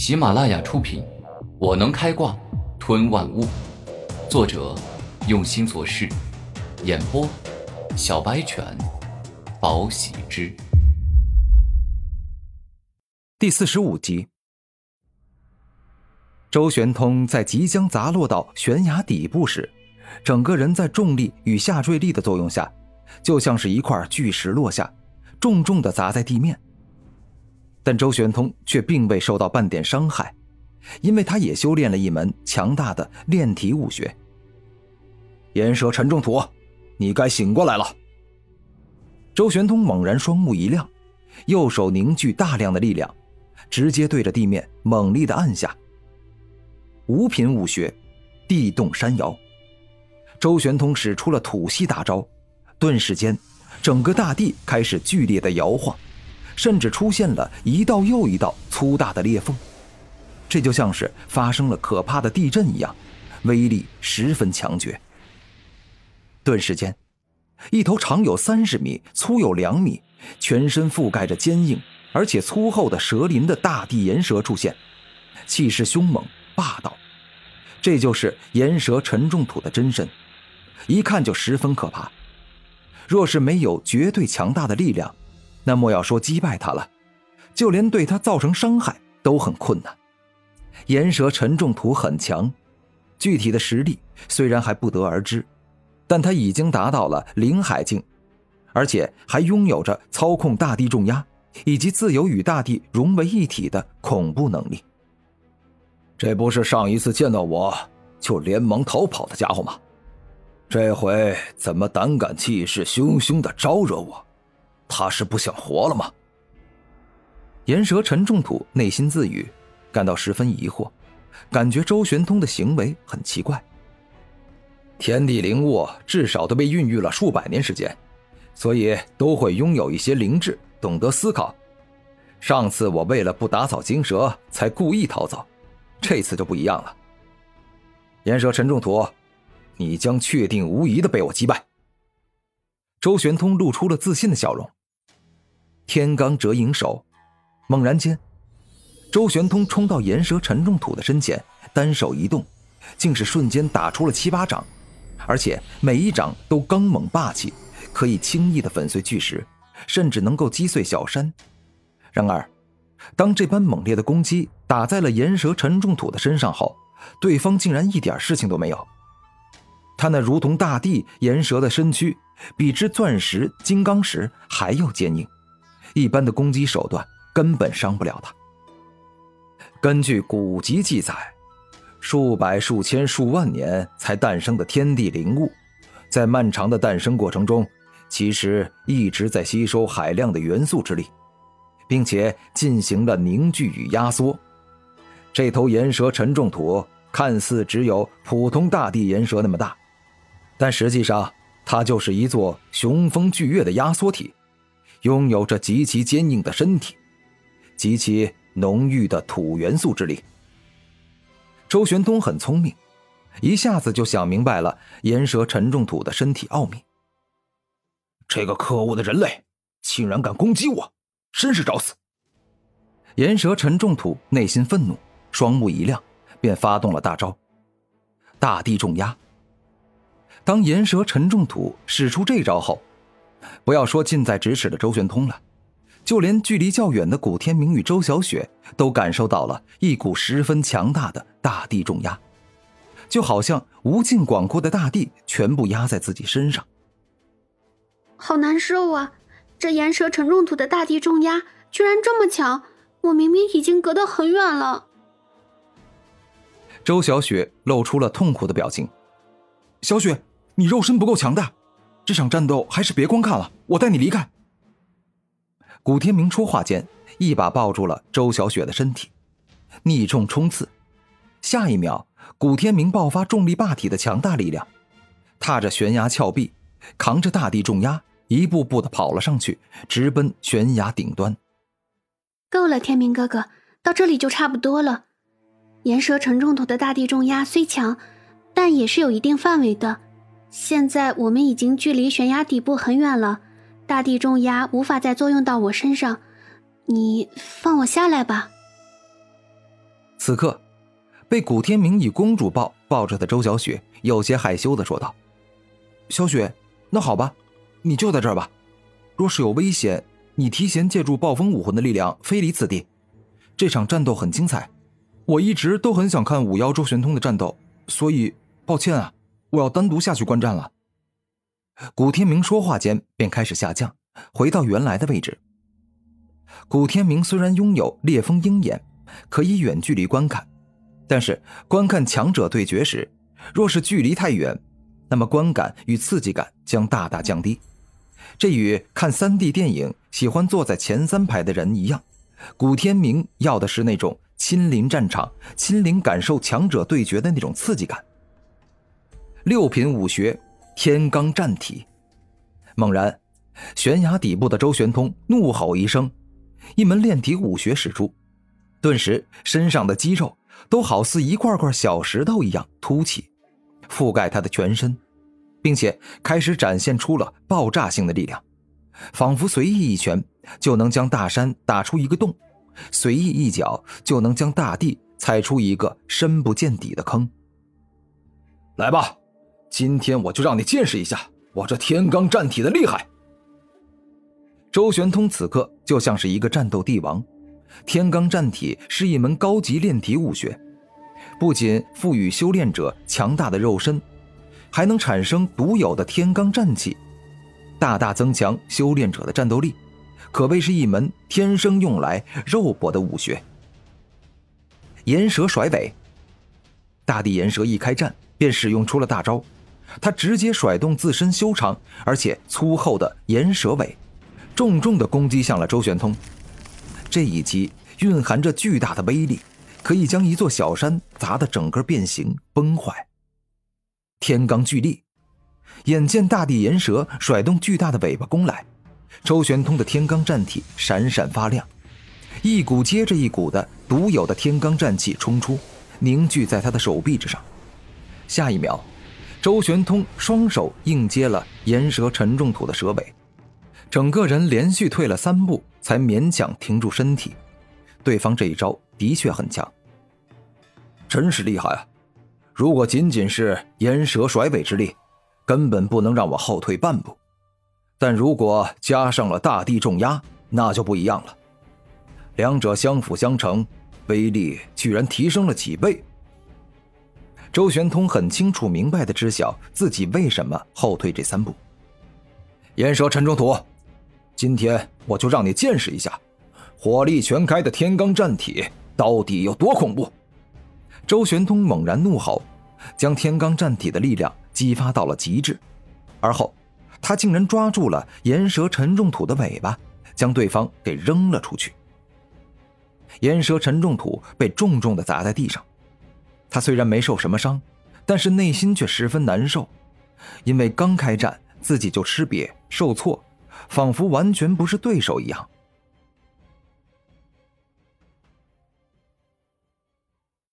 喜马拉雅出品，《我能开挂吞万物》，作者用心做事，演播小白犬，宝喜之。第四十五集，周玄通在即将砸落到悬崖底部时，整个人在重力与下坠力的作用下，就像是一块巨石落下，重重的砸在地面。但周玄通却并未受到半点伤害，因为他也修炼了一门强大的炼体武学。岩蛇沉重土，你该醒过来了。周玄通猛然双目一亮，右手凝聚大量的力量，直接对着地面猛力的按下。五品武学，地动山摇。周玄通使出了土系大招，顿时间，整个大地开始剧烈的摇晃。甚至出现了一道又一道粗大的裂缝，这就像是发生了可怕的地震一样，威力十分强绝。顿时间，一头长有三十米、粗有两米、全身覆盖着坚硬而且粗厚的蛇鳞的大地岩蛇出现，气势凶猛霸道。这就是岩蛇沉重土的真身，一看就十分可怕。若是没有绝对强大的力量，那莫要说击败他了，就连对他造成伤害都很困难。岩蛇沉重土很强，具体的实力虽然还不得而知，但他已经达到了灵海境，而且还拥有着操控大地重压以及自由与大地融为一体的恐怖能力。这不是上一次见到我就连忙逃跑的家伙吗？这回怎么胆敢气势汹汹的招惹我？他是不想活了吗？岩蛇陈重土内心自语，感到十分疑惑，感觉周玄通的行为很奇怪。天地灵物至少都被孕育了数百年时间，所以都会拥有一些灵智，懂得思考。上次我为了不打草惊蛇，才故意逃走，这次就不一样了。岩蛇陈重土，你将确定无疑的被我击败。周玄通露出了自信的笑容。天罡折影手，猛然间，周玄通冲到岩蛇沉重土的身前，单手一动，竟是瞬间打出了七八掌，而且每一掌都刚猛霸气，可以轻易的粉碎巨石，甚至能够击碎小山。然而，当这般猛烈的攻击打在了岩蛇沉重土的身上后，对方竟然一点事情都没有。他那如同大地岩蛇的身躯，比之钻石、金刚石还要坚硬。一般的攻击手段根本伤不了他。根据古籍记载，数百、数千、数万年才诞生的天地灵物，在漫长的诞生过程中，其实一直在吸收海量的元素之力，并且进行了凝聚与压缩。这头岩蛇沉重土看似只有普通大地岩蛇那么大，但实际上它就是一座雄风巨岳的压缩体。拥有着极其坚硬的身体，极其浓郁的土元素之力。周玄通很聪明，一下子就想明白了岩蛇沉重土的身体奥秘。这个可恶的人类，竟然敢攻击我，真是找死！岩蛇沉重土内心愤怒，双目一亮，便发动了大招——大地重压。当岩蛇沉重土使出这招后，不要说近在咫尺的周玄通了，就连距离较远的古天明与周小雪都感受到了一股十分强大的大地重压，就好像无尽广阔的大地全部压在自己身上。好难受啊！这岩蛇沉重土的大地重压居然这么强，我明明已经隔得很远了。周小雪露出了痛苦的表情。小雪，你肉身不够强大。这场战斗还是别观看了，我带你离开。古天明说话间，一把抱住了周小雪的身体，逆重冲刺。下一秒，古天明爆发重力霸体的强大力量，踏着悬崖峭壁，扛着大地重压，一步步的跑了上去，直奔悬崖顶端。够了，天明哥哥，到这里就差不多了。岩蛇沉重土的大地重压虽强，但也是有一定范围的。现在我们已经距离悬崖底部很远了，大地重压无法再作用到我身上，你放我下来吧。此刻，被古天明以公主抱抱着的周小雪有些害羞的说道：“小雪，那好吧，你就在这儿吧。若是有危险，你提前借助暴风武魂的力量飞离此地。这场战斗很精彩，我一直都很想看五妖周玄通的战斗，所以抱歉啊，我要单独下去观战了。”古天明说话间便开始下降，回到原来的位置。古天明虽然拥有烈风鹰眼。可以远距离观看，但是观看强者对决时，若是距离太远，那么观感与刺激感将大大降低。这与看 3D 电影喜欢坐在前三排的人一样，古天明要的是那种亲临战场、亲临感受强者对决的那种刺激感。六品武学天罡战体，猛然，悬崖底部的周玄通怒吼一声，一门炼体武学使出。顿时，身上的肌肉都好似一块块小石头一样凸起，覆盖他的全身，并且开始展现出了爆炸性的力量，仿佛随意一拳就能将大山打出一个洞，随意一脚就能将大地踩出一个深不见底的坑。来吧，今天我就让你见识一下我这天罡战体的厉害！周玄通此刻就像是一个战斗帝王。天罡战体是一门高级炼体武学，不仅赋予修炼者强大的肉身，还能产生独有的天罡战气，大大增强修炼者的战斗力，可谓是一门天生用来肉搏的武学。岩蛇甩尾，大地岩蛇一开战便使用出了大招，他直接甩动自身修长而且粗厚的岩蛇尾，重重的攻击向了周玄通。这一击蕴含着巨大的威力，可以将一座小山砸得整个变形崩坏。天罡巨力，眼见大地岩蛇甩动巨大的尾巴攻来，周玄通的天罡战体闪闪发亮，一股接着一股的独有的天罡战气冲出，凝聚在他的手臂之上。下一秒，周玄通双手硬接了岩蛇沉重土的蛇尾。整个人连续退了三步，才勉强停住身体。对方这一招的确很强，真是厉害啊！如果仅仅是岩蛇甩尾之力，根本不能让我后退半步。但如果加上了大地重压，那就不一样了。两者相辅相成，威力居然提升了几倍。周玄通很清楚明白的知晓自己为什么后退这三步。岩蛇沉重土。今天我就让你见识一下，火力全开的天罡战体到底有多恐怖！周玄通猛然怒吼，将天罡战体的力量激发到了极致，而后他竟然抓住了岩蛇沉重土的尾巴，将对方给扔了出去。岩蛇沉重土被重重的砸在地上，他虽然没受什么伤，但是内心却十分难受，因为刚开战自己就吃瘪受挫。仿佛完全不是对手一样。